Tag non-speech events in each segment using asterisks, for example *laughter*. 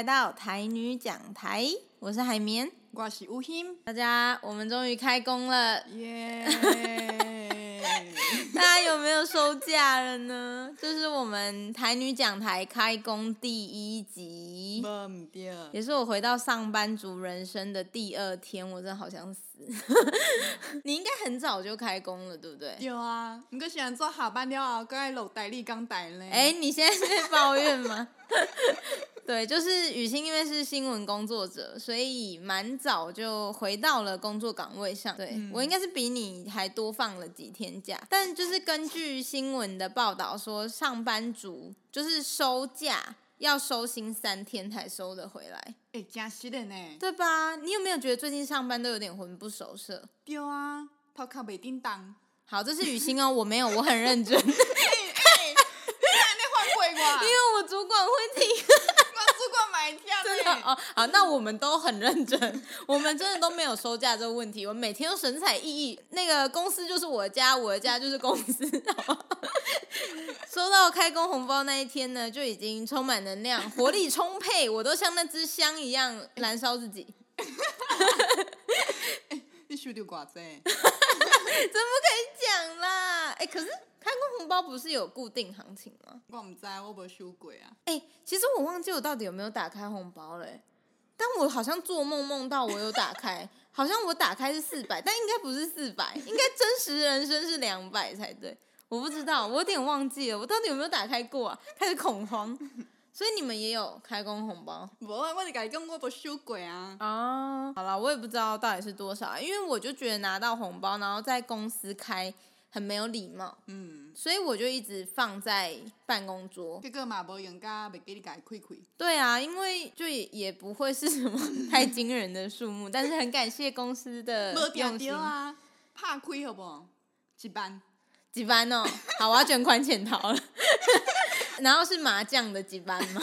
来到台女讲台，我是海绵，我是吴昕，大家，我们终于开工了，耶! *laughs* 大家有没有收假了呢？这是我们台女讲台开工第一集，也是我回到上班族人生的第二天，我真的好想死。*laughs* 你应该很早就开工了，对不对？有啊，你个喜欢做下班了后，该落台你刚台嘞？哎，你现在是在抱怨吗？*laughs* 对，就是雨欣，因为是新闻工作者，所以蛮早就回到了工作岗位上。对、嗯、我应该是比你还多放了几天假，但就是根据新闻的报道说，上班族就是收假要收薪三天才收得回来。哎，加息的呢？对吧？你有没有觉得最近上班都有点魂不守舍？对啊，头壳没叮当。好，这是雨欣哦，我没有，我很认真。因为我主管会听，我主管买票，真的哦。好，那我们都很认真，我们真的都没有收假这个问题，我们每天都神采奕奕。那个公司就是我的家，我的家就是公司。*laughs* 收到开工红包那一天呢，就已经充满能量，活力充沛，我都像那支香一样燃烧自己。*laughs* 你收到挂怎？*laughs* 怎么可以讲啦？哎，可是。开工红包不是有固定行情吗？我不知道，我没收过啊。哎、欸，其实我忘记我到底有没有打开红包嘞，但我好像做梦梦到我有打开，*laughs* 好像我打开是四百，但应该不是四百，*laughs* 应该真实人生是两百才对。我不知道，我有点忘记了，我到底有没有打开过啊？开始恐慌。*laughs* 所以你们也有开工红包？我我是讲我没收鬼啊。啊，好了，我也不知道到底是多少，因为我就觉得拿到红包，然后在公司开。很没有礼貌，嗯，所以我就一直放在办公桌。这个嘛，无用家没给你开开。对啊，因为就也也不会是什么 *laughs* 太惊人的数目，但是很感谢公司的用心啊。怕亏好不好？几班？几班哦？好，我要卷款潜逃了。*laughs* 然后是麻将的几班吗？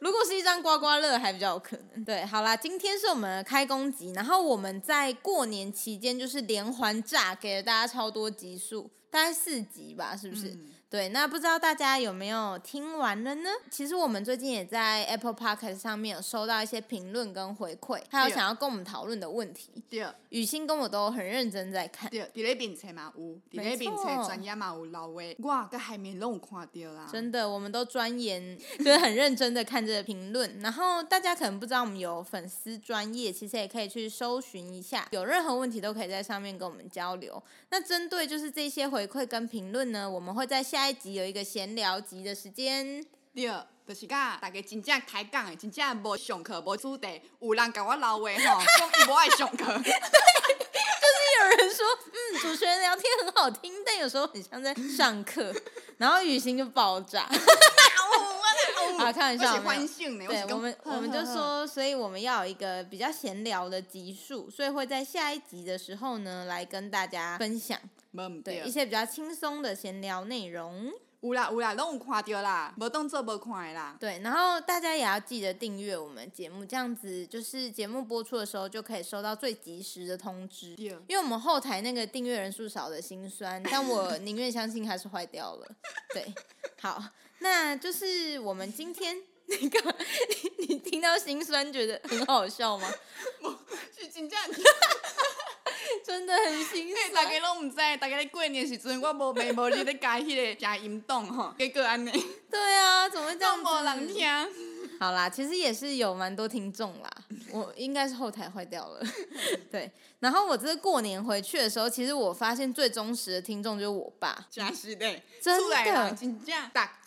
如果是一张刮刮乐，还比较有可能。对，好啦，今天是我们的开工集，然后我们在过年期间就是连环炸，给了大家超多集数，大概四集吧，是不是？嗯对，那不知道大家有没有听完了呢？其实我们最近也在 Apple Podcast 上面有收到一些评论跟回馈，还有想要跟我们讨论的问题。对，雨欣跟我都很认真在看。对，在那边车嘛有，在那边车专业嘛有老外，哇，个海绵拢看到啦。真的，我们都钻研，就是很认真的看这个评论。然后大家可能不知道我们有粉丝专业，其实也可以去搜寻一下，有任何问题都可以在上面跟我们交流。那针对就是这些回馈跟评论呢，我们会在下。下一集有一个闲聊集的时间，对，就是讲大家真正开讲的，真正无上课无主题，有人甲我老话吼，*laughs* 讲伊无爱上课，对，*laughs* 就是有人说，嗯，主持人聊天很好听，但有时候很像在上课，然后雨欣就爆炸，啊，开玩笑，对，我们我们就说，所以我们要有一个比较闲聊的集数，所以会在下一集的时候呢，来跟大家分享。对，一些比较轻松的闲聊内容，有啦有啦，拢有看到啦，无当做无看的啦。对，然后大家也要记得订阅我们节目，这样子就是节目播出的时候就可以收到最及时的通知。因为我们后台那个订阅人数少的心酸，但我 *laughs* 宁愿相信它是坏掉了。对，好，那就是我们今天那个，你你听到心酸觉得很好笑吗？*laughs* 是真正。*laughs* 真的很心酸。大家拢唔知，大家咧过年时阵，我无没无你咧改迄个假音档吼，*laughs* 结果安尼。对啊，怎么会这样？无人听。好啦，其实也是有蛮多听众啦，*laughs* 我应该是后台坏掉了。对，然后我这过年回去的时候，其实我发现最忠实的听众就是我爸。真是的，真的，真正大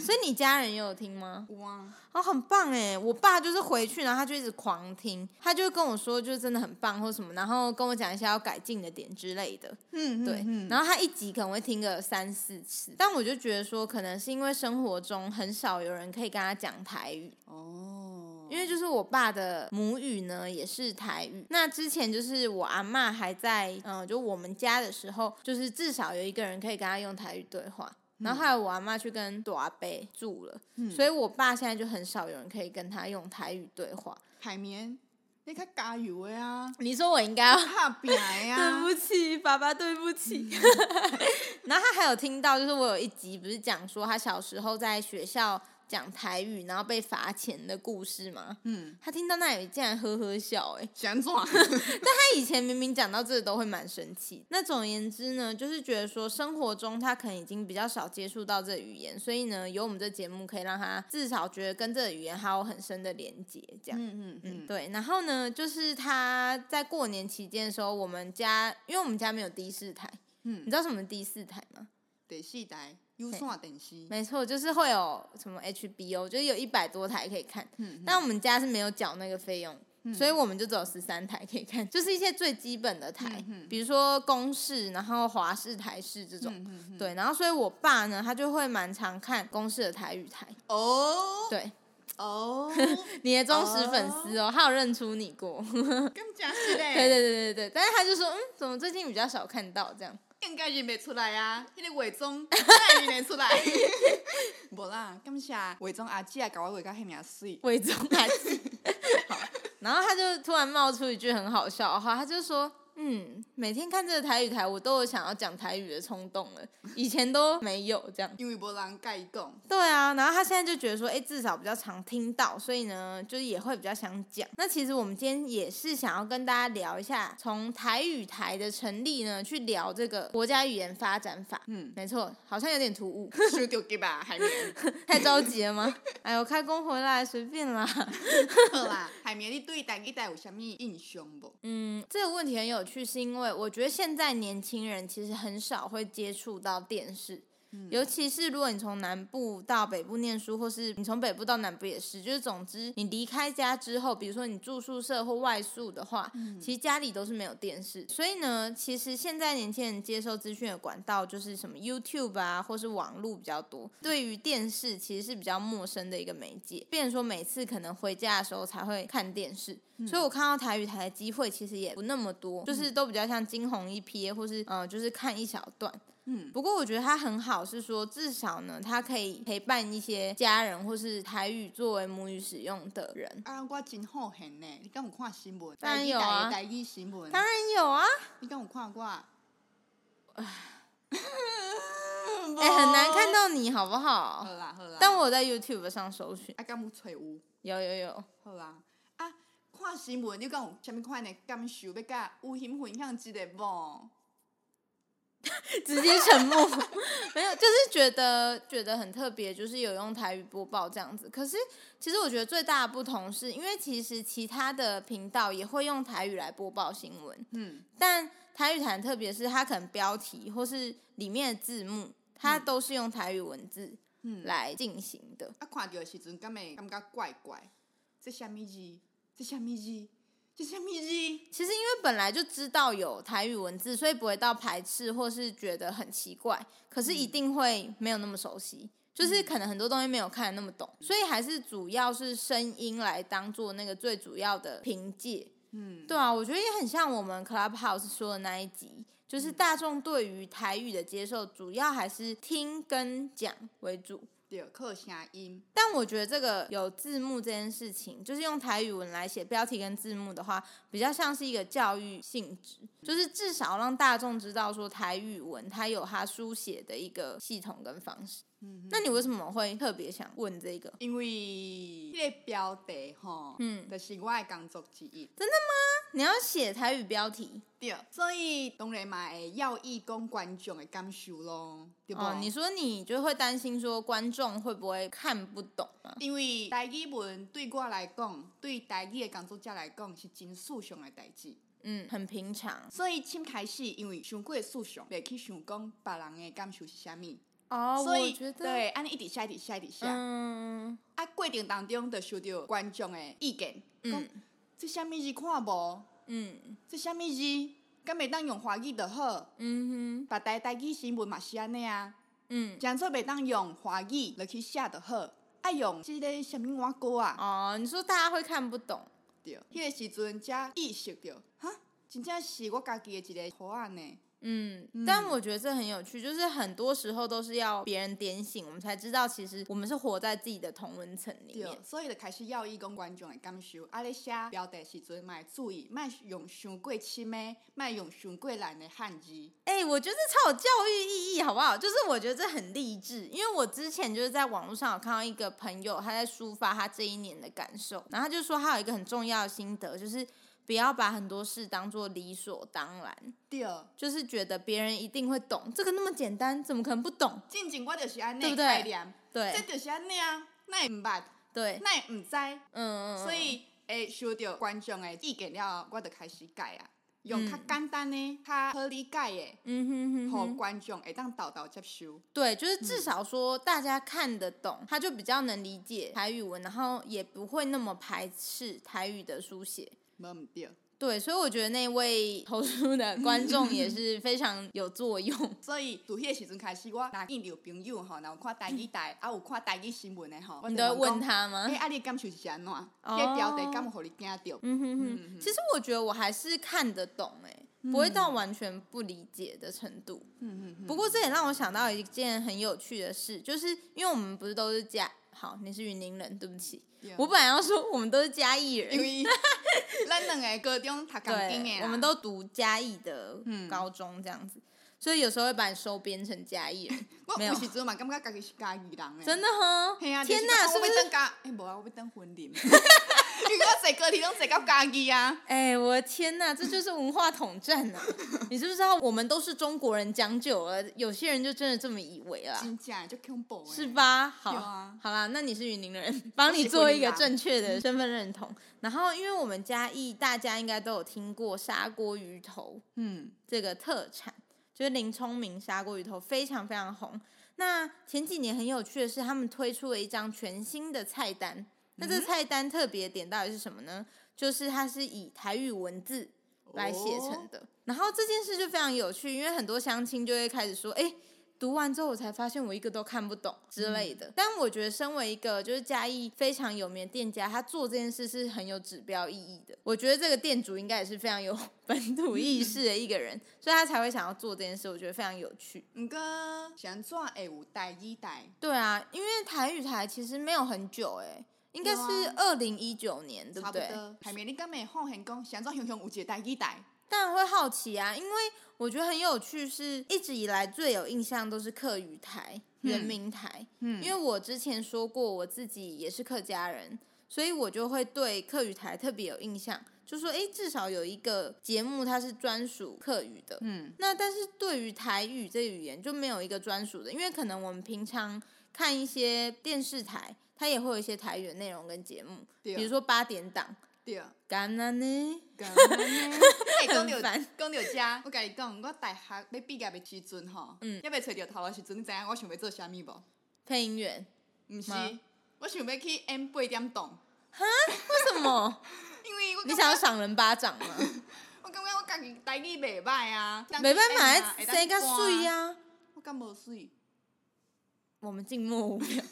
所以你家人也有听吗？有啊。哦，很棒哎！我爸就是回去，然后他就一直狂听，他就跟我说，就是真的很棒或什么，然后跟我讲一下要改进的点之类的。嗯，对。嗯，然后他一集可能会听个三四次，但我就觉得说，可能是因为生活中很少有人可以跟他讲台语。哦。因为就是我爸的母语呢也是台语。那之前就是我阿嬷还在，嗯，就我们家的时候，就是至少有一个人可以跟他用台语对话。然后后来我阿妈去跟朵阿贝住了，嗯，所以我爸现在就很少有人可以跟他用台语对话。海绵，你看加油啊！*laughs* 你说我应该要怕扁呀？对不起，爸爸，对不起。*laughs* 然后他还有听到，就是我有一集不是讲说他小时候在学校讲台语，然后被罚钱的故事吗？嗯，他听到那里竟然呵呵笑，哎，想怎？*laughs* 但他以前明明讲到这都会蛮生气。那总而言之呢，就是觉得说生活中他可能已经比较少接触到这个语言，所以呢，有我们这节目可以让他至少觉得跟这个语言还有很深的连接，这样。嗯嗯嗯，对。然后呢，就是他在过年期间的时候，我们家因为我们家没有第四台，嗯，你知道什么第四台吗？第四台。有线电视，没错，就是会有什么 HBO，就是有一百多台可以看。嗯，但我们家是没有缴那个费用，嗯，所以我们就只有十三台可以看，就是一些最基本的台，嗯，比如说公视，然后华视、台视这种。嗯，对，然后所以我爸呢，他就会蛮常看公视的台语台。哦，对，哦，*laughs* 你的忠实粉丝哦，他有认出你过。更加是嘞。*laughs* 对对对对对，但是他就说，嗯，怎么最近比较少看到这样？应该认袂出来啊，那个伪装哪认出来？*laughs* 无啦，感谢伪装阿姐啊，搞我画到遐尔水。伪装阿姐，*laughs* 然后他就突然冒出一句很好笑的话，他就说。嗯，每天看这个台语台，我都有想要讲台语的冲动了。*laughs* 以前都没有这样，因为没人跟他讲。对啊，然后他现在就觉得说，哎，至少比较常听到，所以呢，就是也会比较想讲。那其实我们今天也是想要跟大家聊一下，从台语台的成立呢，去聊这个国家语言发展法。嗯，没错，好像有点突兀。太着急吧，海绵？*laughs* 太着急了吗？*laughs* 哎呦，开工回来随便啦。好啦，海绵，你对台语台有什么印象不？嗯，这个问题很有。去是因为我觉得现在年轻人其实很少会接触到电视。尤其是如果你从南部到北部念书，或是你从北部到南部也是，就是总之你离开家之后，比如说你住宿舍或外宿的话，其实家里都是没有电视。所以呢，其实现在年轻人接受资讯的管道就是什么 YouTube 啊，或是网络比较多。对于电视其实是比较陌生的一个媒介，变成说每次可能回家的时候才会看电视。所以我看到台语台的机会其实也不那么多，就是都比较像惊鸿一瞥，或是嗯、呃，就是看一小段。嗯，不过我觉得它很好，是说至少呢，它可以陪伴一些家人或是台语作为母语使用的人。啊，我真好很呢，你敢有看新闻？当然有啊，台语新闻。当然有啊，你敢有看过？*laughs* 哎，很难看到你好不好？好啦好啦。但我在 YouTube 上搜寻。啊，敢有找有？有有有。好啦，啊，看新闻你敢有什么款的感受？要甲有幸分享一个无？*laughs* 直接沉默，*laughs* 没有，就是觉得觉得很特别，就是有用台语播报这样子。可是其实我觉得最大的不同是，因为其实其他的频道也会用台语来播报新闻，嗯，但台语台特别是它可能标题或是里面的字幕，它都是用台语文字嗯来进行的。啊，看到的时阵，感觉感觉怪怪，这虾米字？这虾米字？这什么字？其实因为本来就知道有台语文字，所以不会到排斥或是觉得很奇怪。可是一定会没有那么熟悉，就是可能很多东西没有看得那么懂，所以还是主要是声音来当做那个最主要的凭借。嗯，对啊，我觉得也很像我们 Clubhouse 说的那一集，就是大众对于台语的接受，主要还是听跟讲为主。靠声音，但我觉得这个有字幕这件事情，就是用台语文来写标题跟字幕的话，比较像是一个教育性质，就是至少让大众知道说台语文它有它书写的一个系统跟方式。嗯，那你为什么会特别想问这个？因为这个标题哈，嗯，就是我的工作之一。真的吗？你要写台语标题？对，所以当然嘛会要义工观众的感受咯，对不？哦，你说你就会担心说观众会不会看不懂吗？因为台语文对我来讲，对台语的工作者来讲是真事上的代志，嗯，很平常。所以先开始，因为想过事上，别去想讲别人的感受是啥物。哦，所以我觉得对，安尼一直写，一直写，一直写。嗯，啊，过程当中就收到观众的意见，嗯，这啥物是看无？嗯，这啥物是？敢袂当用华语就好。嗯哼，别台台语新闻嘛是安尼啊。嗯，讲做袂当用华语来去写就好，爱用即个啥物碗糕啊？哦，你说大家会看不懂？迄个时阵才意识到，哈。真正是我家己的一个图案呢。嗯，但我觉得这很有趣，就是很多时候都是要别人点醒我们，才知道其实我们是活在自己的同温层里面。所以就开始要以供观众的感受，啊，咧写表达时阵，卖注意，卖用伤过深的，卖用伤过难的汉字。哎、欸，我觉得超有教育意义，好不好？就是我觉得这很励志，因为我之前就是在网络上有看到一个朋友，他在抒发他这一年的感受，然后他就说他有一个很重要的心得，就是。不要把很多事当做理所当然，对，就是觉得别人一定会懂，这个那么简单，怎么可能不懂？静静，我就是安内，对不对？对，这就是安内啊，那也唔捌，对，那也唔知，嗯嗯，所以诶，收到观众的意见了，我就开始改啊，用较简单的、较好理解的，嗯哼哼，和观众会当导导接收。对，就是至少说大家看得懂，他就比较能理解台语文，然后也不会那么排斥台语的书写。对，所以我觉得那位投书的观众也是非常有作用。*laughs* 所以从迄个时阵开始，我若见到朋友吼，然后看台语台，啊有看台语新闻的吼，你都会问他吗？哎，啊你感受是安怎？迄个标题敢有互你惊到？嗯哼哼。其实我觉得我还是看得懂，哎，不会到完全不理解的程度。嗯哼。不过这也让我想到一件很有趣的事，就是因为我们不是都是嘉，好，你是云林人，对不起。我本来要说我们都是嘉义人，因为咱两个高中读高中的，我们都读嘉义的高中这样子，所以有时候会把你收编成嘉义人。没有，时嘛，感觉家己是嘉义人诶。真的哈？天哪，是不是？哎，无啊，我要当婚礼。你给我坐高铁拢坐到嘉义啊！哎，我的天哪，这就是文化统战啊！*laughs* 你知不知道我们都是中国人讲久了，有些人就真的这么以为了。真假就恐怖是吧？好，好啦，那你是云林人，帮你做一个正确的身份认同。然后，因为我们嘉义，大家应该都有听过砂锅鱼头，嗯，这个特产就是林聪明砂锅鱼头非常非常红。那前几年很有趣的是，他们推出了一张全新的菜单。那这菜单特别点到底是什么呢？就是它是以台语文字来写成的。然后这件事就非常有趣，因为很多乡亲就会开始说：“哎，读完之后我才发现我一个都看不懂之类的。”但我觉得身为一个就是嘉义非常有名的店家，他做这件事是很有指标意义的。我觉得这个店主应该也是非常有 *laughs* 本土意识的一个人，所以他才会想要做这件事。我觉得非常有趣。唔过想做哎，有代一代。对啊，因为台语台其实没有很久诶。应该是二零一九年，对不对？海绵，你刚没好很讲，想做熊熊五姐带一带。当然会好奇啊，因为我觉得很有趣，是一直以来最有印象都是客语台、人民台。嗯，因为我之前说过我自己也是客家人，所以我就会对客语台特别有印象，就说哎，至少有一个节目它是专属客语的。嗯，那但是对于台语这个语言就没有一个专属的，因为可能我们平常看一些电视台。它也会有一些台语的内容跟节目，比如说八点档。对。干那呢？干那呢？*laughs* 哎，讲到讲到家，我跟你讲，我大学要毕业的时阵吼，嗯，要要找到头的时阵，你知影我想要做啥物无？配音员？毋是，我想要去 M 八点档。哈？为什么？*laughs* 因为我你想要赏人巴掌吗？*laughs* 我感觉我家己台语袂歹啊，袂歹嘛，生较水啊。我敢无水？我们静默五秒。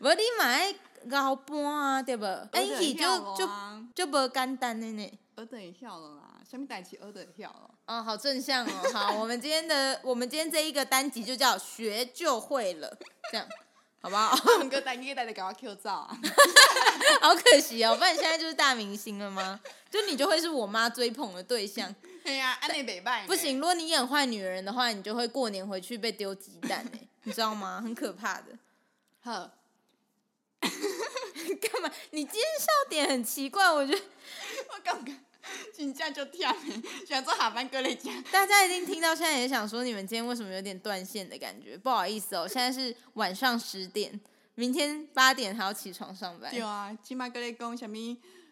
无你嘛爱熬搬啊，对不？*laughs* 哎，就就就无简单的呢。学得会晓了啦，什么代志学得会晓了？哦，好正向哦。*laughs* 好，我们今天的我们今天这一个单集就叫学就会了，这样好不好？*laughs* 我哥带你带的给我 Q 照啊，好可惜哦，不然你现在就是大明星了吗？就你就会是我妈追捧的对象。对呀，安内北拜。不行，如果你演坏女人的话，你就会过年回去被丢鸡蛋哎，你知道吗？很可怕的。好。*laughs* 干嘛？你今天笑点很奇怪，我觉得 *laughs* 我刚刚请假就跳，想做下班过来讲。大家一定听到现在也想说，你们今天为什么有点断线的感觉？不好意思哦，现在是晚上十点，明天八点还要起床上班。对啊，起码过来讲什么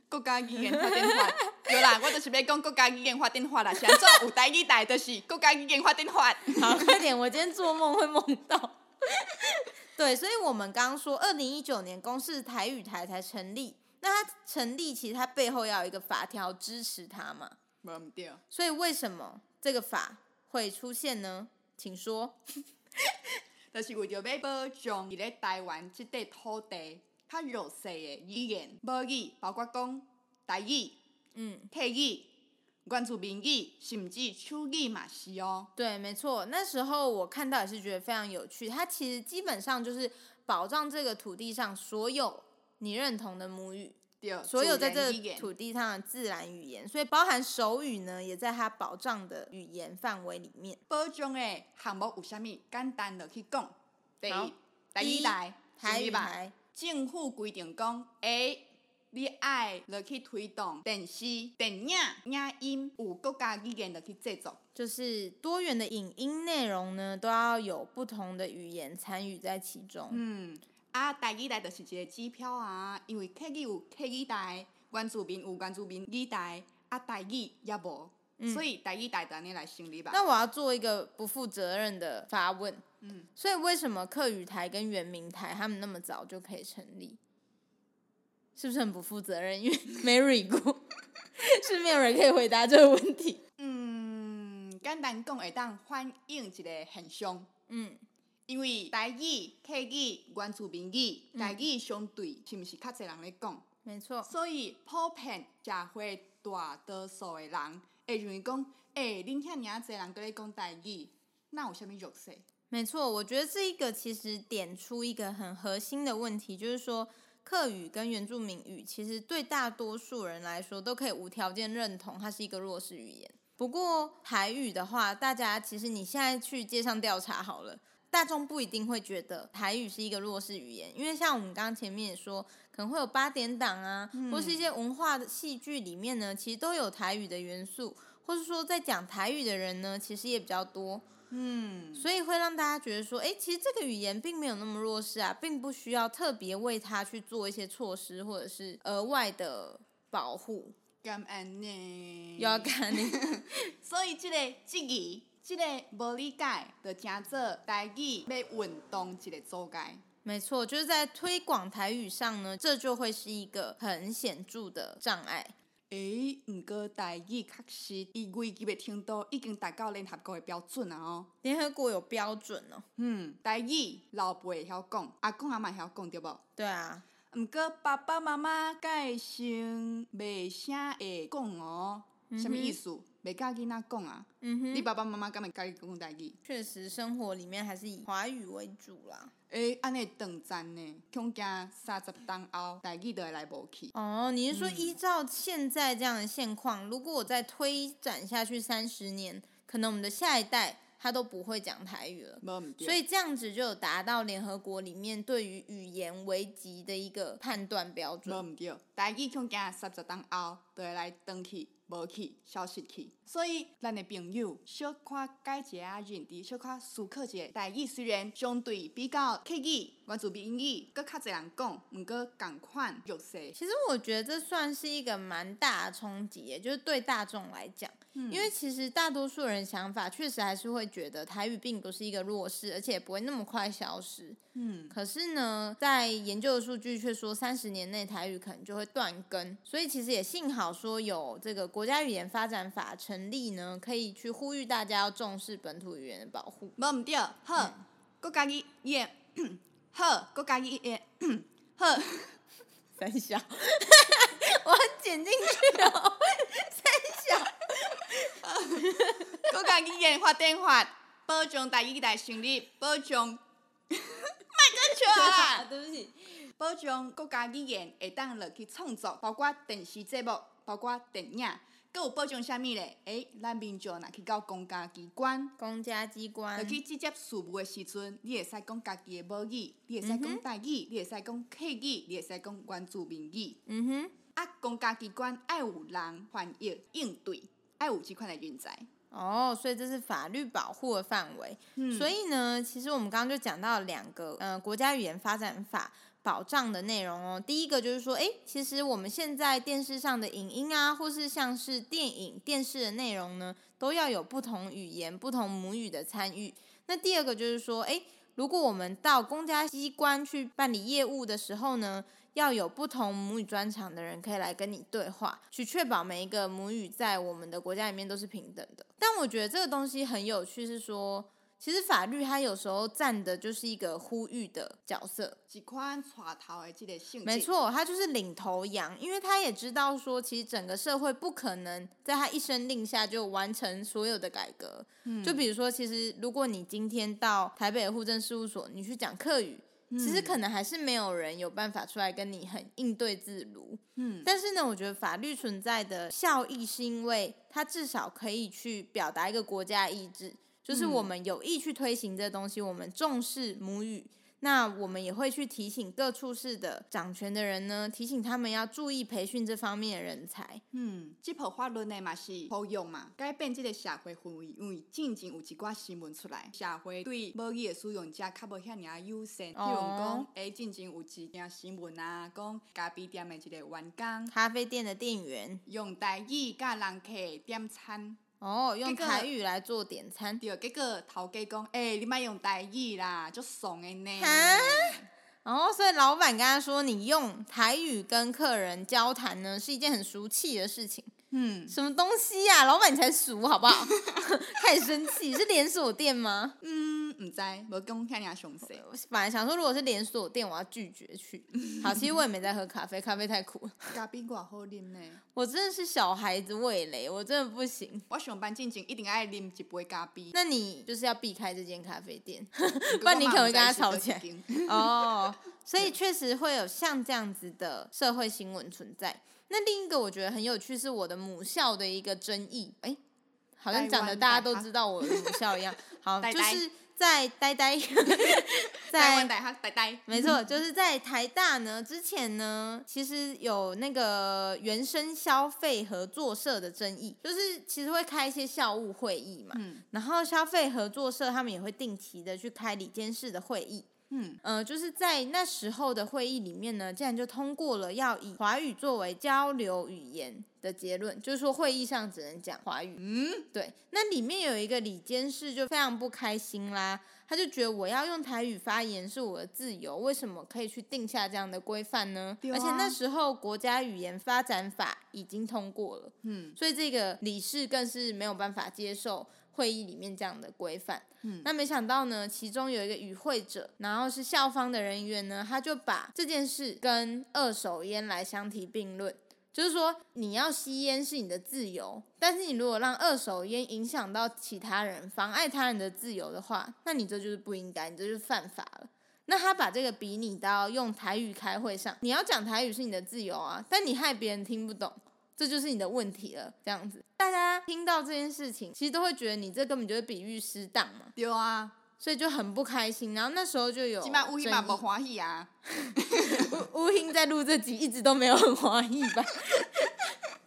国家语言发展法？*laughs* 对啦，我就是要讲国家语言发展法啦。想做有台语台就是国家语言发展法。好，快点，我今天做梦会梦到。对，所以我们刚刚说，二零一九年公视台语台才成立，那它成立其实它背后要有一个法条支持它嘛？对。所以为什么这个法会出现呢？请说。*laughs* 就是为了要保障在台湾这块土地较弱势的语言、母语，包括讲台语、嗯、客语、原住民意甚至手语嘛是哦。对，没错，那时候我看到也是觉得非常有趣。它其实基本上就是保障这个土地上所有你认同的母语，对所有在这个土地上的自然语言，所以包含手语呢，也在它保障的语言范围里面。保障的项目有啥物？简单的去讲，第一，第一代台语台，政府规定讲，诶。你爱落去推动电视、电影、影音有国家语言落去制作，就是多元的影音内容呢，都要有不同的语言参与在其中。嗯，啊，台语台就是一个指标啊，因为客语有客语台，原住民有原住民语台，啊，台语也无，嗯、所以台语台等你来成立吧。那我要做一个不负责任的发问，嗯，所以为什么客语台跟原民台他们那么早就可以成立？是不是很不负责任？因为没 read 过，*laughs* 是没有人可以回答这个问题。嗯，简单讲，会当反映一个现象。嗯，因为台语、客语、原住民语，台语相对是不是较侪人咧讲？没错。所以普遍社会大多数的人会认为讲，哎、欸，恁遐尔啊侪人搁咧讲台语，那有啥物弱势？没错，我觉得这一个其实点出一个很核心的问题，就是说。客语跟原住民语，其实对大多数人来说都可以无条件认同，它是一个弱势语言。不过台语的话，大家其实你现在去街上调查好了，大众不一定会觉得台语是一个弱势语言，因为像我们刚刚前面也说，可能会有八点档啊，嗯、或是一些文化的戏剧里面呢，其实都有台语的元素，或是说在讲台语的人呢，其实也比较多。嗯，所以会让大家觉得说，哎，其实这个语言并没有那么弱势啊，并不需要特别为它去做一些措施或者是额外的保护。感恩呢，要感恩。*laughs* 所以这个质疑，这个无理解的加做台语要运动一个阻碍。没错，就是在推广台语上呢，这就会是一个很显著的障碍。诶，毋过台语确实，伊语级的程度已经达到联合国的标准啊！哦，联合国有标准哦。嗯，台语老爸会晓讲，阿公阿妈晓讲，对无？对啊。毋过爸爸妈妈改成袂啥会讲哦，什么意思？袂甲囡仔讲啊？嗯哼。你爸爸妈妈敢会甲你讲台语？确实，生活里面还是以华语为主啦。诶，安尼断战呢？恐惊三十当后，台语都会来无去。哦，你是说依照现在这样的现况，嗯、如果我再推展下去三十年，可能我们的下一代他都不会讲台语了。所以这样子就有达到联合国里面对于语言危机的一个判断标准。无毋对，台语恐惊三十当后都会来登去。无去，消失去，所以咱的朋友小可改一下认知，小可思考一下。台语虽然相对比较客语、原住民语，搁较侪人讲，毋过共款弱势。其实我觉得这算是一个蛮大的冲击，也就是对大众来讲。因为其实大多数人想法确实还是会觉得台语并不是一个弱势，而且也不会那么快消失。嗯，可是呢，在研究的数据却说三十年内台语可能就会断根，所以其实也幸好说有这个国家语言发展法成立呢，可以去呼吁大家要重视本土语言的保护。没唔对，好，国家语言，好，国家语言，好，*laughs* 三小，*laughs* 我要剪进去哦。*laughs* 国家语言发展法保障台语台成立，保障，*laughs* 啊！对不起，保障国家语言会当落去创作，包括电视节目，包括电影，佮有保障啥物咧？诶、欸，咱民众若去到公家机关，公家机关，落去直接事务的时阵，你会使讲家己的母语，你会使讲台语，你会使讲客语，你会使讲原住民语。嗯哼，啊，公家机关爱有人翻译应对。爱有这款的人才哦，所以这是法律保护的范围。嗯，所以呢，其实我们刚刚就讲到两个，呃，国家语言发展法保障的内容哦。第一个就是说，诶，其实我们现在电视上的影音啊，或是像是电影、电视的内容呢，都要有不同语言、不同母语的参与。那第二个就是说，诶，如果我们到公家机关去办理业务的时候呢，要有不同母语专长的人可以来跟你对话，去确保每一个母语在我们的国家里面都是平等的。但我觉得这个东西很有趣，是说，其实法律它有时候站的就是一个呼吁的角色，几宽耍头的这个性。没错，他就是领头羊，因为他也知道说，其实整个社会不可能在他一声令下就完成所有的改革。嗯，就比如说，其实如果你今天到台北的户政事务所，你去讲客语，其实可能还是没有人有办法出来跟你很应对自如。嗯，但是呢，我觉得法律存在的效益是因为它至少可以去表达一个国家意志。就是我们有意去推行这东西，我们重视母语，那我们也会去提醒各处室的掌权的人呢，提醒他们要注意培训这方面的人才。嗯，这部法律呢嘛是好用嘛，改变这个社会氛围，因为最近有一寡新闻出来，社会对母语的使用者较无遐尔友善。比如讲，哎，最近有一件新闻啊，讲咖啡店的一个员工，咖啡店的店员用台语甲人客点餐。哦，用台语来做点餐。对，结果头家讲，哎、欸，你莫用台语啦，就怂的呢。哦，所以老板跟他说，你用台语跟客人交谈呢，是一件很俗气的事情。嗯，什么东西呀、啊？老板你才熟好不好？*laughs* 开始生气，是连锁店吗？嗯，唔知，无讲遐尔详细。我本来想说，如果是连锁店，我要拒绝去。*laughs* 好，其实我也没在喝咖啡，咖啡太苦了。咖啡寡好啉呢。我真的是小孩子味蕾，我真的不行。我上班进前一定爱啉一杯咖啡。那你就是要避开这间咖啡店，*laughs* 不然你可能会跟他吵起来。哦，所以确实会有像这样子的社会新闻存在。那另一个我觉得很有趣，是我的母校的一个争议。哎，好像讲的大家都知道我的母校一样。*laughs* 好，就是在呆呆，*laughs* 在呆呆，没错，就是在台大呢。之前呢，其实有那个原生消费合作社的争议，就是其实会开一些校务会议嘛。嗯。然后消费合作社他们也会定期的去开理监事的会议。嗯，呃，就是在那时候的会议里面呢，竟然就通过了要以华语作为交流语言的结论，就是说会议上只能讲华语。嗯，对。那里面有一个李监事就非常不开心啦，他就觉得我要用台语发言是我的自由，为什么可以去定下这样的规范呢？啊。而且那时候国家语言发展法已经通过了，嗯，所以这个理事更是没有办法接受。会议里面这样的规范，嗯，那没想到呢，其中有一个与会者，然后是校方的人员呢，他就把这件事跟二手烟来相提并论，就是说你要吸烟是你的自由，但是你如果让二手烟影响到其他人，妨碍他人的自由的话，那你这就是不应该，你这就是犯法了。那他把这个比拟到用台语开会上，你要讲台语是你的自由啊，但你害别人听不懂。这就是你的问题了，这样子，大家听到这件事情，其实都会觉得你这根本就是比喻失当嘛。有啊，所以就很不开心。然后那时候就有，起码乌英嘛不欢喜啊。*laughs* 乌英在录这集一直都没有很欢喜吧。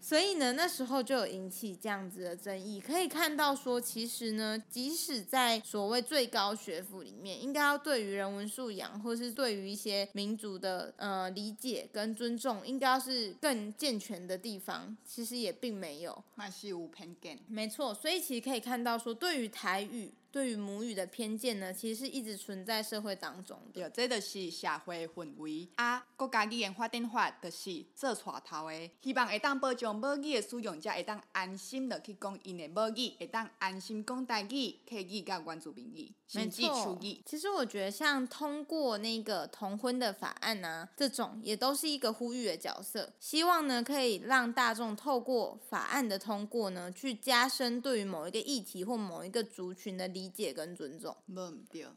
所以呢，那时候就有引起这样子的争议。可以看到说，其实呢，即使在所谓最高学府里面，应该要对于人文素养，或是对于一些民族的呃理解跟尊重，应该要是更健全的地方，其实也并没有。那是无偏见。没错，所以其实可以看到说，对于台语。对于母语的偏见呢，其实是一直存在社会当中的。对，这就是社会氛围啊。国家语言发展法就是做带头的，希望会当保障母语的使用者会当安心的去讲因的母语，会当安心讲台语、客语、甲原住民语，甚至族语。其实我觉得，像通过那个同婚的法案啊，这种也都是一个呼吁的角色，希望呢可以让大众透过法案的通过呢，去加深对于某一个议题或某一个族群的理。解跟尊重，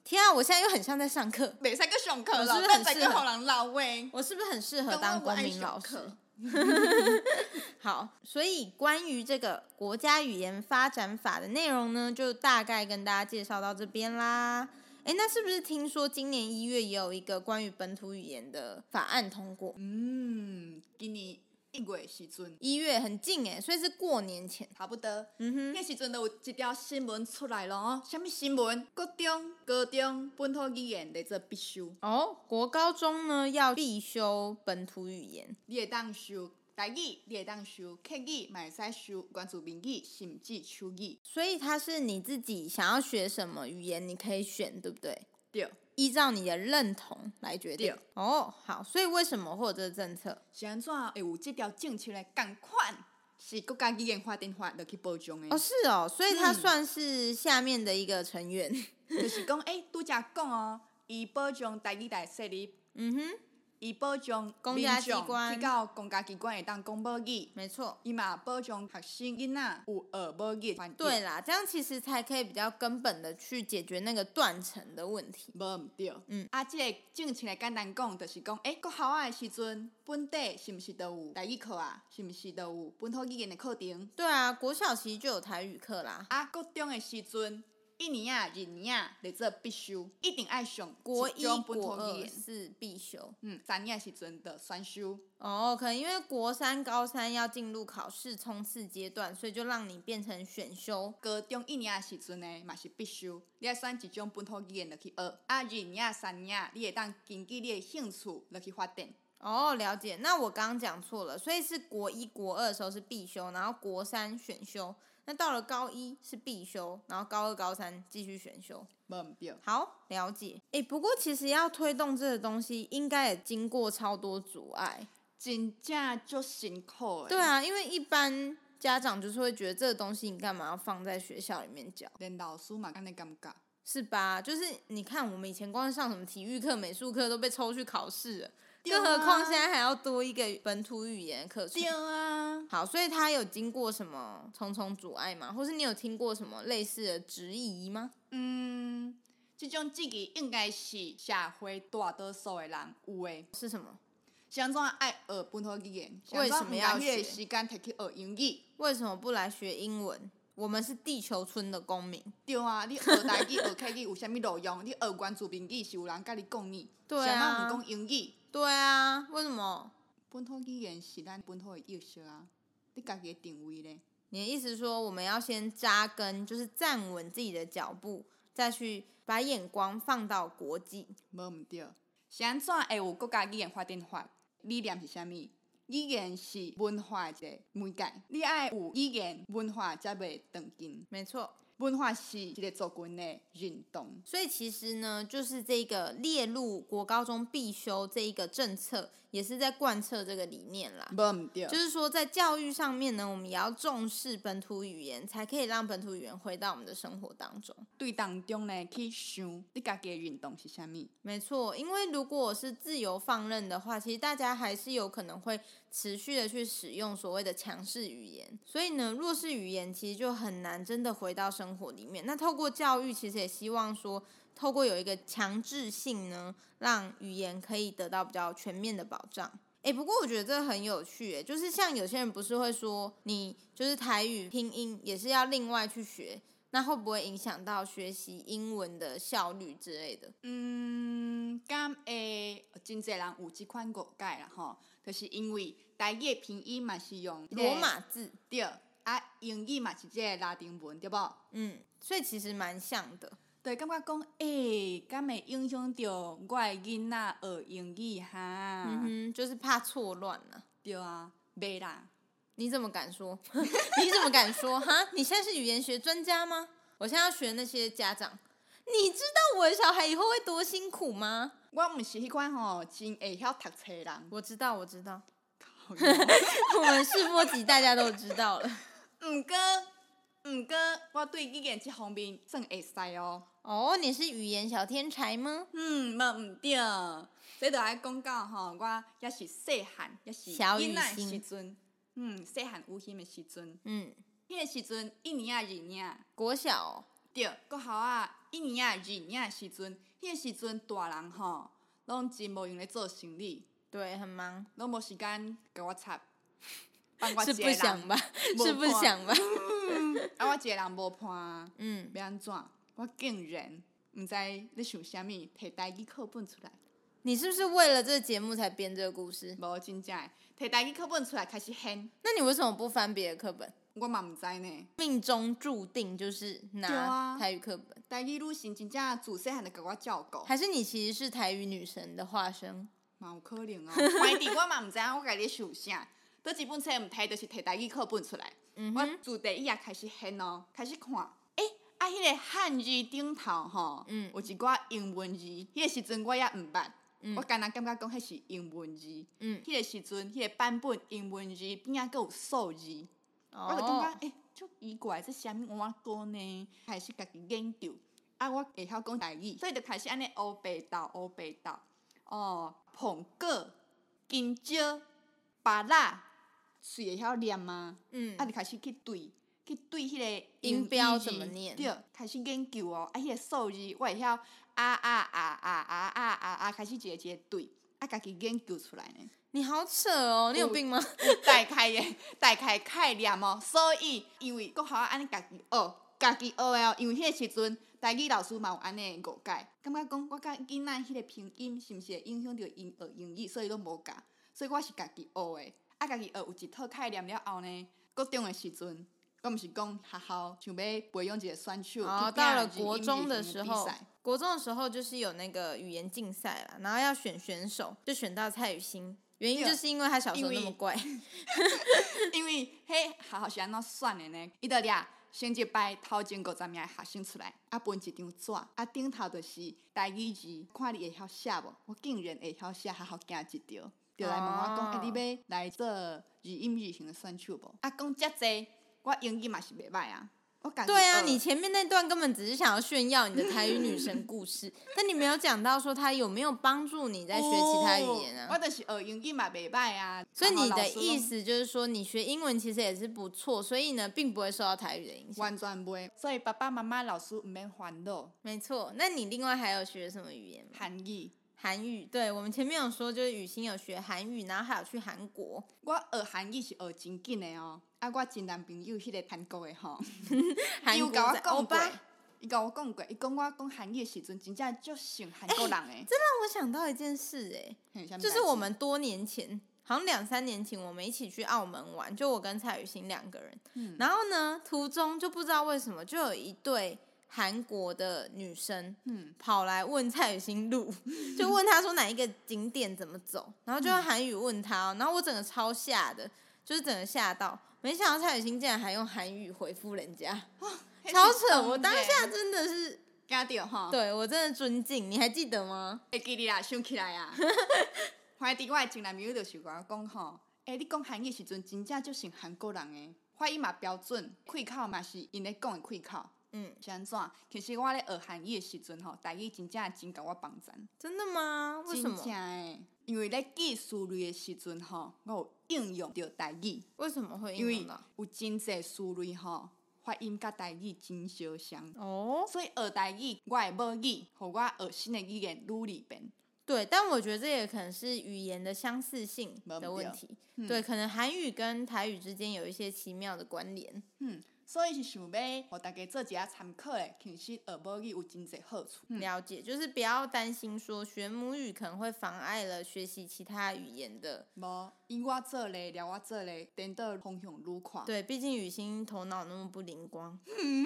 天啊！我现在又很像在上课，没在个上课了，是不是很适合？我是不是很适合当公民老师？*laughs* 好，所以关于这个国家语言发展法的内容呢，就大概跟大家介绍到这边啦。哎，那是不是听说今年一月也有一个关于本土语言的法案通过？嗯，给你。一月时阵，一月很近诶，所以是过年前，差不多。嗯哼，那时阵都有一条新闻出来了哦。什么新闻？国中、高中本土语言得做必修。哦，国高中呢要必修本土语言。你会当修台语，你会当修客语，嘛会使修关注民语，甚至手语。所以它是你自己想要学什么语言，你可以选，对不对？对。依照你的认同来决定。哦，好，所以为什么会有这个政策？是安怎会有这条政策来共款是国家语言法典法落去保障的。哦，是哦，所以他算是下面的一个成员。嗯、*laughs* 就是讲，诶、欸，拄则讲哦，伊保障台语台设立。嗯哼。以保障公家机关，去到公家机关会当讲母语，没错。伊嘛保障学生囡仔有学母语。对啦，这样其实才可以比较根本的去解决那个断层的问题。无毋对，嗯。啊，这个政策来简单讲，就是讲，哎、欸，国校啊的时阵，本地是毋是都有台语课啊？是毋是都有本土语言的课程？对啊，国小其实就有台语课啦。啊，国中的时阵。一年啊，二年啊，来做必修，一定爱上。国一、国二是必修，嗯，三年是真的选修。哦，可能因为国三、高三要进入考试冲刺阶段，所以就让你变成选修。高中一年啊时阵呢，嘛是必修，你要选一种本土语言落去学。啊，二年、三年，你会当根据你的兴趣落去发展。哦，了解。那我刚刚讲错了，所以是国一、国二的时候是必修，然后国三选修。那到了高一是必修，然后高二、高三继续选修。好，了解。哎、欸，不过其实要推动这个东西，应该也经过超多阻碍，真正就辛苦。对啊，因为一般家长就是会觉得这个东西你干嘛要放在学校里面教？连老师嘛，干那尴尬，是吧？就是你看我们以前光上什么体育课、美术课都被抽去考试了。更何况现在还要多一个本土语言课程。对啊。好，所以他有经过什么重重阻碍吗？或是你有听过什么类似的质疑吗？嗯，这种质疑应该是社会大多数的人有诶。是什么？像怎爱学本土语言？为什么要学？时间去学英语？为什么不来学英文？我们是地球村的公民。对啊，你学台语、学客语有啥物路用？你学关注民语是有人跟你讲呢？*laughs* 对啊。想要唔讲英语？对啊，为什么？本土语言是咱本土的优势啊，你家己的定位呢？你的意思说，我们要先扎根，就是站稳自己的脚步，再去把眼光放到国际。无毋对，是安怎会有国家语言发展法？理念是啥物？语言是文化的媒介，你爱有语言文化才袂断根。没错。文化是一个做群的运动，所以其实呢，就是这个列入国高中必修这一个政策，也是在贯彻这个理念啦。就是说，在教育上面呢，我们也要重视本土语言，才可以让本土语言回到我们的生活当中。对当中呢，去想你家己的运动是啥物？没错，因为如果我是自由放任的话，其实大家还是有可能会持续的去使用所谓的强势语言。所以呢，弱势语言其实就很难真的回到生活里面。那透过教育，其实也希望说，透过有一个强制性呢，让语言可以得到比较全面的保障。诶，不过我觉得这很有趣，诶，就是像有些人不是会说，你就是台语拼音也是要另外去学，那会不会影响到学习英文的效率之类的？嗯，咁诶，真济人有即款误解啦，吼，就是因为台语拼音嘛是用罗马字，对，啊，英语嘛是即个拉丁文，对不？嗯，所以其实蛮像的。对，感觉讲，诶，敢会影响到我的囡仔学英语哈？嗯哼，就是怕错乱啊。对啊，袂啦。你怎么敢说？*laughs* 你怎么敢说？哈？你现在是语言学专家吗？我现在要学那些家长，你知道我的小孩以后会多辛苦吗？我不是迄款吼，真会晓读册的人。我知道，我知道。*laughs* 我们试播集大家都知道了。*laughs* 唔过，唔过，我对语言这方面算会使哦。哦，你是语言小天才吗？嗯，冇唔对，所以就爱讲到吼，我也是细汉，也是小语星时阵，嗯，细汉有闲的时阵，嗯，迄个时阵一年啊二年，国小、哦、对，国校啊一年啊二年时阵，迄个时阵大人吼，拢真无用咧做生理，对，很忙，拢无时间甲我插，*laughs* 是不想吧？是不想吧？啊，我一个人无伴，嗯，要安怎？我竟然毋知你想啥物，摕台语课本出来。你是不是为了这个节目才编这个故事？无真正，摕台语课本出来开始编。那你为什么不翻别的课本？我嘛毋知呢。命中注定就是拿台语课本。台语女神真正自细汉就给我照顾。还是你其实是台语女神的化身？嘛有可能哦。快递我嘛毋知影，我家己想啥？倒几本册毋睇，就是摕台语课本出来。嗯、我自第一页开始编哦，开始看。诶啊，迄个汉字顶头吼，嗯，有一寡英文字，迄、个时阵我也毋捌，嗯、我刚刚感觉讲迄是英文字，嗯，迄个时阵迄个版本英文字边啊阁有数字，我就感觉诶，足奇怪，这啥物碗糕呢？开始家己研究，啊，我会晓讲台语，所以就开始安尼乌白豆、乌白豆，哦，苹果、金蕉、芭乐，是会晓念吗？嗯，啊，就开始去对，去对迄个音标怎么念？对，开始研究哦，啊，迄个数字我会晓啊啊啊啊啊啊啊啊，开始一个一个对，啊，家己研究出来呢。你好扯哦，你有病吗？有大概的，*laughs* 大概概念哦。所以，因为阁好安尼家己学，家己学的哦。因为迄个时阵，台语老师嘛有安尼误解，感觉讲我甲囡仔迄个拼音是毋是会影响着因学英语，所以拢无教。所以我是家己学的，啊，家己学有一套概念了后呢，国中的时阵，我毋是讲学校想要培养一个选手。哦，到了国中的时候，国中的时候就是有那个语言竞赛啦，然后要选选手，就选到蔡雨欣。原因就是因为他小时候那么乖，*laughs* 因为嘿，好好是安怎算的呢？伊得俩先一摆头前五十名的学生出来，啊，分一张纸，啊，顶头就是台语字，看你会晓写无？我竟然会晓写，还好惊一条，就来问我讲，哎、哦，你要来做语音日型的选手无？啊，讲遮济，我英语嘛是袂歹啊。对啊，你前面那段根本只是想要炫耀你的台语女神故事，*laughs* 但你没有讲到说她有没有帮助你在学其他语言啊？我就是学英语嘛，袂歹啊。所以你的意思就是说，你学英文其实也是不错，所以呢，并不会受到台语的影响。完全不会，所以爸爸妈妈、老师唔免烦恼。没错，那你另外还有学什么语言？韩语。韩语，对，我们前面有说，就是雨欣有学韩语，然后还有去韩国。我学韩语是学真紧的哦，啊，我前男朋友迄个韩国的吼，*laughs* 伊有甲我讲过，伊甲我讲过，伊讲我讲韩语的时阵，真正就像韩国人诶。这让我想到一件事诶，就是我们多年前，好像两三年前，我们一起去澳门玩，就我跟蔡雨欣两个人，嗯，然后呢，途中就不知道为什么，就有一对。韩国的女生，嗯，跑来问蔡雨欣路，*laughs* 就问他说哪一个景点怎么走，然后就用韩语问他，然后我整个超吓的，就是整个吓到，没想到蔡雨欣竟然还用韩语回复人家，*laughs* 超扯！我当下真的是，对我真的尊敬，你还记得吗？会记得啊，想起来啊，*laughs* 怀疑我的前男朋友就是我讲吼，哎，你讲韩语时阵真正就是韩国人诶，发音嘛标准，开口嘛是因咧讲的开口。嗯，是安怎？其实我咧学韩语的时阵吼，台语真正真甲我帮助。真的吗？为什么？真诶，因为咧记词汇的时阵吼，我有应用到台语。为什么会应用到？因为有真侪词汇吼，发音甲台语真相像。哦。所以学台语，我的母语，互我学新的语言愈利便。对，但我觉得这也可能是语言的相似性的问题。嗯、对，可能韩语跟台语之间有一些奇妙的关联。嗯。所以是想要和大家做一下参考的，其实学母语有真侪好处。嗯、了解，就是不要担心说学母语可能会妨碍了学习其他语言的。无，因我做咧，聊我做咧，颠倒方向愈宽。对，毕竟雨欣头脑那么不灵光，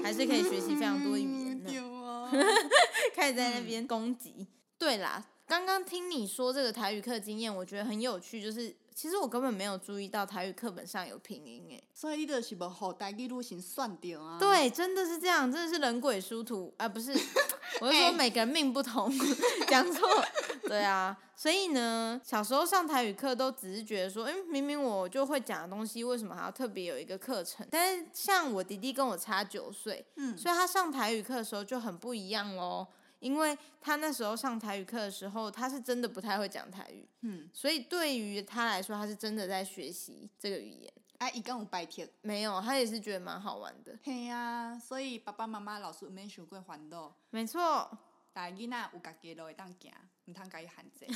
还是可以学习非常多语言的。*laughs* 有啊，*laughs* 开始在那边攻击。嗯、对啦，刚刚听你说这个台语课经验，我觉得很有趣，就是。其实我根本没有注意到台语课本上有拼音诶，所以你就是无好台语路线算掉啊。对，真的是这样，真的是人鬼殊途啊！不是，*laughs* 我是说每个人命不同，*laughs* 讲错。对啊，所以呢，小时候上台语课都只是觉得说，哎，明明我就会讲的东西，为什么还要特别有一个课程？但是像我弟弟跟我差九岁，嗯，所以他上台语课的时候就很不一样喽。因为他那时候上台语课的时候，他是真的不太会讲台语，嗯，所以对于他来说，他是真的在学习这个语言。哎，一共有白天？没有，他也是觉得蛮好玩的。嘿呀、啊，所以爸爸妈妈、老师没想过烦恼。没错。大囡仔有家己路会当行，唔通家己限制。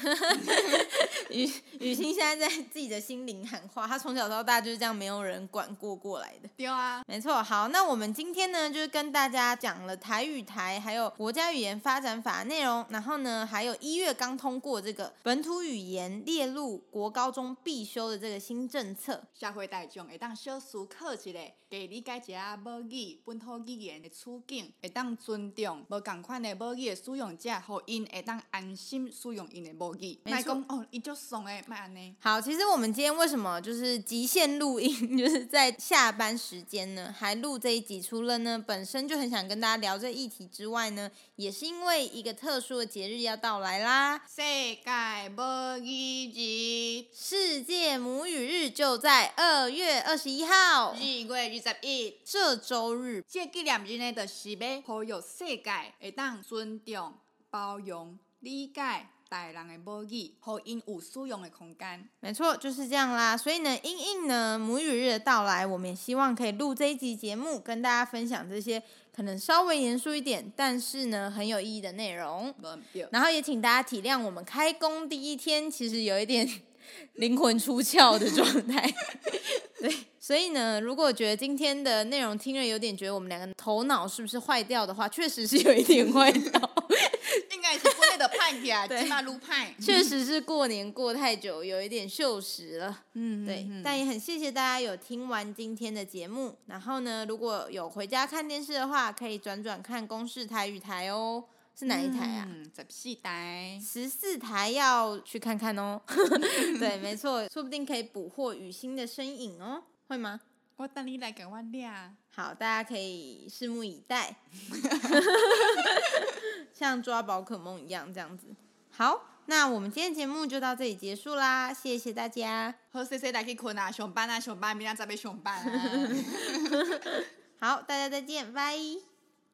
*laughs* 雨雨欣现在在自己的心灵喊话，他从小到大就是这样，没有人管过过来的。对啊，没错。好，那我们今天呢，就是跟大家讲了台语台还有国家语言发展法内容，然后呢，还有一月刚通过这个本土语言列入国高中必修的这个新政策，社会大众会当小思考一下，给理解一下母语本土语言的处境，会当尊重无共款的母语的。使用者，互因会当安心心使用因的母语，卖讲哦，伊就爽诶，卖安尼。好，其实我们今天为什么就是极限录音，就是在下班时间呢，还录这一集？除了呢本身就很想跟大家聊这议题之外呢，也是因为一个特殊的节日要到来啦。世界母语日，世界母语日就在二月二十一号，二月二十一这周日。这纪念日呢，就是要呼吁世界会当尊重、包容、理解。大人的母语，和因有使用的空间。没错，就是这样啦。所以呢，因应呢母语日的到来，我们也希望可以录这一集节目，跟大家分享这些可能稍微严肃一点，但是呢很有意义的内容。然后也请大家体谅，我们开工第一天，其实有一点灵魂出窍的状态。*laughs* 对，所以呢，如果觉得今天的内容听了有点觉得我们两个头脑是不是坏掉的话，确实是有一点坏掉。*laughs* 确实是过年过太久，有一点锈蚀了。嗯，对。嗯、但也很谢谢大家有听完今天的节目。然后呢，如果有回家看电视的话，可以转转看公视台语台哦。是哪一台啊？十四台。十四台要去看看哦。*laughs* 对，没错，说不定可以捕获雨欣的身影哦。会吗？我等你来给我俩。好，大家可以拭目以待。*laughs* 像抓宝可梦一样这样子。好，那我们今天节目就到这里结束啦，谢谢大家。好，谢谢大家困啊，上班啊，上班，明天再被上班啊。*laughs* 好，大家再见，拜。